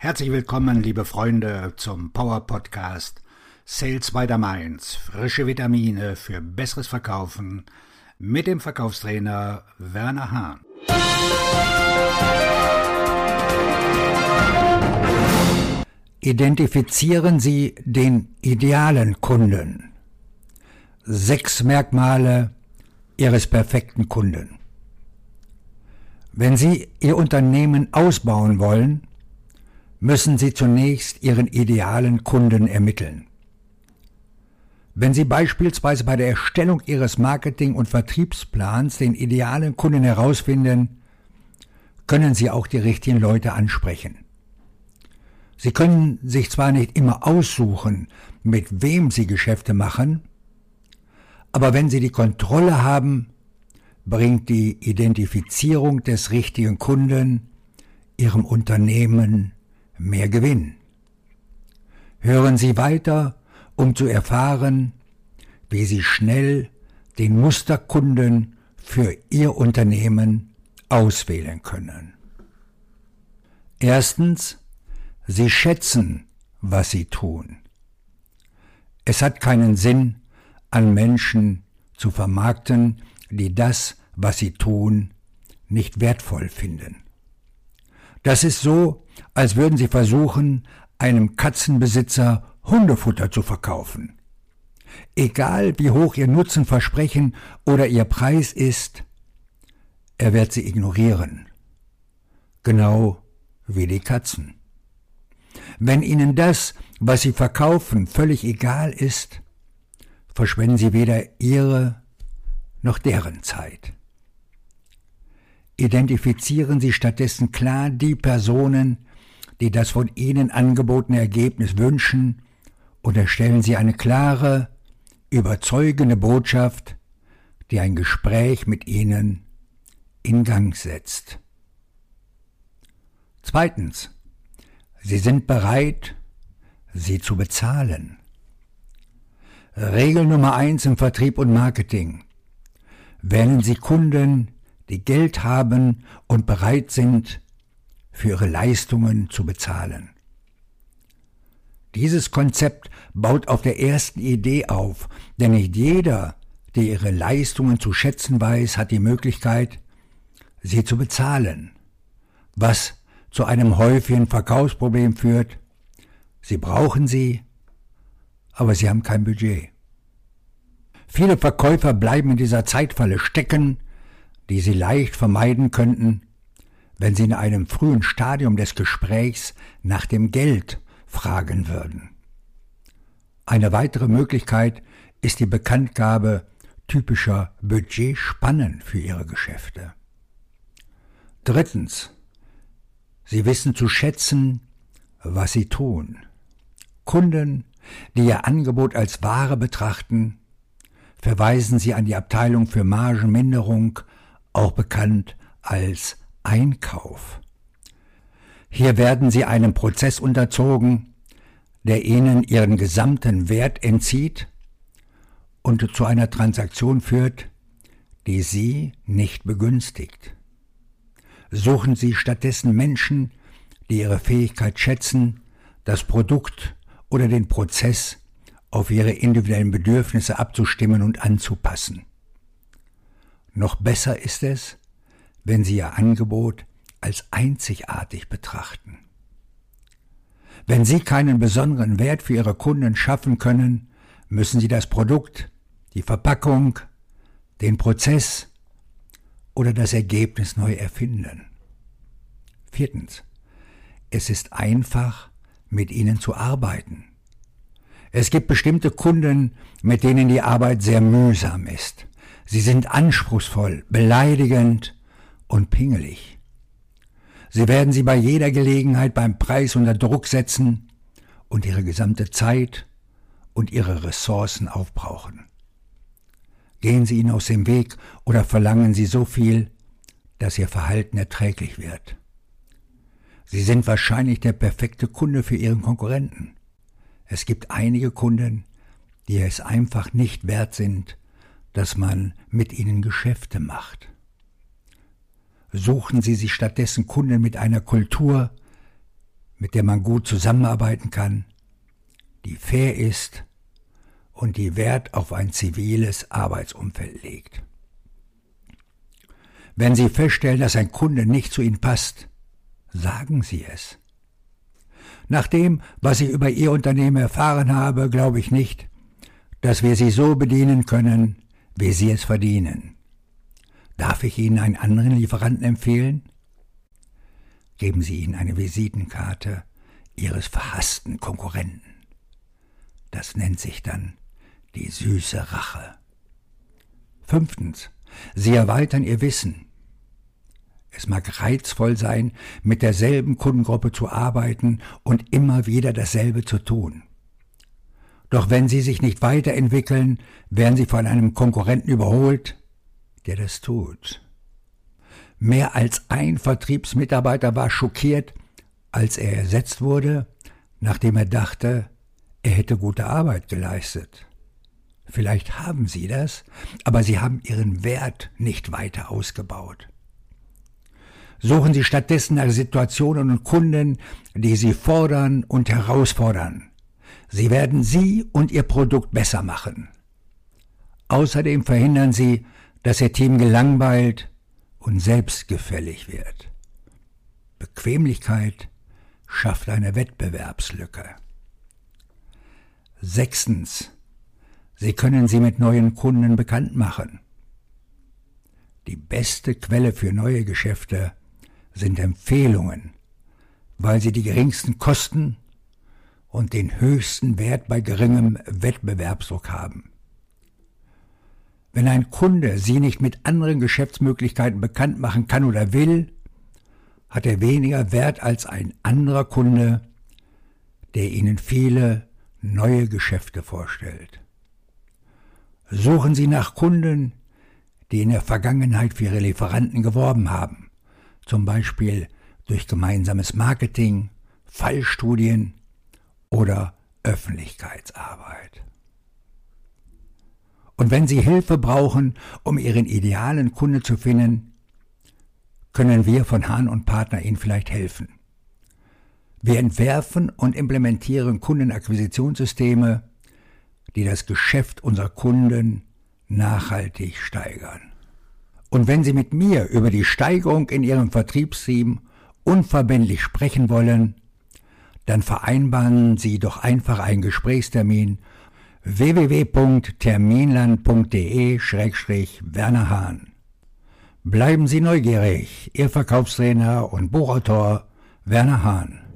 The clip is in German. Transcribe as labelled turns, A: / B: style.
A: Herzlich willkommen, liebe Freunde, zum Power Podcast Sales by the Mainz. Frische Vitamine für besseres Verkaufen mit dem Verkaufstrainer Werner Hahn. Identifizieren Sie den idealen Kunden. Sechs Merkmale Ihres perfekten Kunden. Wenn Sie Ihr Unternehmen ausbauen wollen, müssen Sie zunächst Ihren idealen Kunden ermitteln. Wenn Sie beispielsweise bei der Erstellung Ihres Marketing- und Vertriebsplans den idealen Kunden herausfinden, können Sie auch die richtigen Leute ansprechen. Sie können sich zwar nicht immer aussuchen, mit wem Sie Geschäfte machen, aber wenn Sie die Kontrolle haben, bringt die Identifizierung des richtigen Kunden Ihrem Unternehmen mehr Gewinn. Hören Sie weiter, um zu erfahren, wie Sie schnell den Musterkunden für Ihr Unternehmen auswählen können. Erstens, Sie schätzen, was Sie tun. Es hat keinen Sinn, an Menschen zu vermarkten, die das, was sie tun, nicht wertvoll finden. Das ist so, als würden sie versuchen, einem Katzenbesitzer Hundefutter zu verkaufen. Egal wie hoch ihr Nutzenversprechen oder ihr Preis ist, er wird sie ignorieren. Genau wie die Katzen. Wenn ihnen das, was sie verkaufen, völlig egal ist, verschwenden sie weder ihre noch deren Zeit identifizieren Sie stattdessen klar die Personen, die das von Ihnen angebotene Ergebnis wünschen, und erstellen Sie eine klare, überzeugende Botschaft, die ein Gespräch mit Ihnen in Gang setzt. Zweitens. Sie sind bereit, sie zu bezahlen. Regel Nummer eins im Vertrieb und Marketing. Wählen Sie Kunden, die Geld haben und bereit sind, für ihre Leistungen zu bezahlen. Dieses Konzept baut auf der ersten Idee auf, denn nicht jeder, der ihre Leistungen zu schätzen weiß, hat die Möglichkeit, sie zu bezahlen, was zu einem häufigen Verkaufsproblem führt. Sie brauchen sie, aber sie haben kein Budget. Viele Verkäufer bleiben in dieser Zeitfalle stecken die Sie leicht vermeiden könnten, wenn Sie in einem frühen Stadium des Gesprächs nach dem Geld fragen würden. Eine weitere Möglichkeit ist die Bekanntgabe typischer Budgetspannen für Ihre Geschäfte. Drittens. Sie wissen zu schätzen, was Sie tun. Kunden, die Ihr Angebot als Ware betrachten, verweisen Sie an die Abteilung für Margenminderung auch bekannt als Einkauf. Hier werden sie einem Prozess unterzogen, der ihnen ihren gesamten Wert entzieht und zu einer Transaktion führt, die sie nicht begünstigt. Suchen Sie stattdessen Menschen, die ihre Fähigkeit schätzen, das Produkt oder den Prozess auf ihre individuellen Bedürfnisse abzustimmen und anzupassen. Noch besser ist es, wenn Sie Ihr Angebot als einzigartig betrachten. Wenn Sie keinen besonderen Wert für Ihre Kunden schaffen können, müssen Sie das Produkt, die Verpackung, den Prozess oder das Ergebnis neu erfinden. Viertens. Es ist einfach, mit ihnen zu arbeiten. Es gibt bestimmte Kunden, mit denen die Arbeit sehr mühsam ist. Sie sind anspruchsvoll, beleidigend und pingelig. Sie werden sie bei jeder Gelegenheit beim Preis unter Druck setzen und ihre gesamte Zeit und ihre Ressourcen aufbrauchen. Gehen Sie ihnen aus dem Weg oder verlangen Sie so viel, dass Ihr Verhalten erträglich wird. Sie sind wahrscheinlich der perfekte Kunde für Ihren Konkurrenten. Es gibt einige Kunden, die es einfach nicht wert sind, dass man mit ihnen Geschäfte macht. Suchen Sie sich stattdessen Kunden mit einer Kultur, mit der man gut zusammenarbeiten kann, die fair ist und die Wert auf ein ziviles Arbeitsumfeld legt. Wenn Sie feststellen, dass ein Kunde nicht zu Ihnen passt, sagen Sie es. Nach dem, was ich über Ihr Unternehmen erfahren habe, glaube ich nicht, dass wir Sie so bedienen können, wie Sie es verdienen. Darf ich Ihnen einen anderen Lieferanten empfehlen? Geben Sie ihnen eine Visitenkarte Ihres verhassten Konkurrenten. Das nennt sich dann die süße Rache. Fünftens. Sie erweitern Ihr Wissen. Es mag reizvoll sein, mit derselben Kundengruppe zu arbeiten und immer wieder dasselbe zu tun. Doch wenn Sie sich nicht weiterentwickeln, werden Sie von einem Konkurrenten überholt, der das tut. Mehr als ein Vertriebsmitarbeiter war schockiert, als er ersetzt wurde, nachdem er dachte, er hätte gute Arbeit geleistet. Vielleicht haben Sie das, aber Sie haben Ihren Wert nicht weiter ausgebaut. Suchen Sie stattdessen nach Situationen und Kunden, die Sie fordern und herausfordern. Sie werden Sie und Ihr Produkt besser machen. Außerdem verhindern Sie, dass Ihr Team gelangweilt und selbstgefällig wird. Bequemlichkeit schafft eine Wettbewerbslücke. Sechstens. Sie können sie mit neuen Kunden bekannt machen. Die beste Quelle für neue Geschäfte sind Empfehlungen, weil sie die geringsten Kosten und den höchsten Wert bei geringem Wettbewerbsdruck haben. Wenn ein Kunde Sie nicht mit anderen Geschäftsmöglichkeiten bekannt machen kann oder will, hat er weniger Wert als ein anderer Kunde, der Ihnen viele neue Geschäfte vorstellt. Suchen Sie nach Kunden, die in der Vergangenheit für Ihre Lieferanten geworben haben, zum Beispiel durch gemeinsames Marketing, Fallstudien oder Öffentlichkeitsarbeit. Und wenn Sie Hilfe brauchen, um Ihren idealen Kunde zu finden, können wir von Hahn und Partner Ihnen vielleicht helfen. Wir entwerfen und implementieren Kundenakquisitionssysteme, die das Geschäft unserer Kunden nachhaltig steigern. Und wenn Sie mit mir über die Steigerung in Ihrem Vertriebsteam unverbindlich sprechen wollen, dann vereinbaren Sie doch einfach einen Gesprächstermin www.terminland.de-werner Hahn. Bleiben Sie neugierig, Ihr Verkaufstrainer und Buchautor Werner Hahn.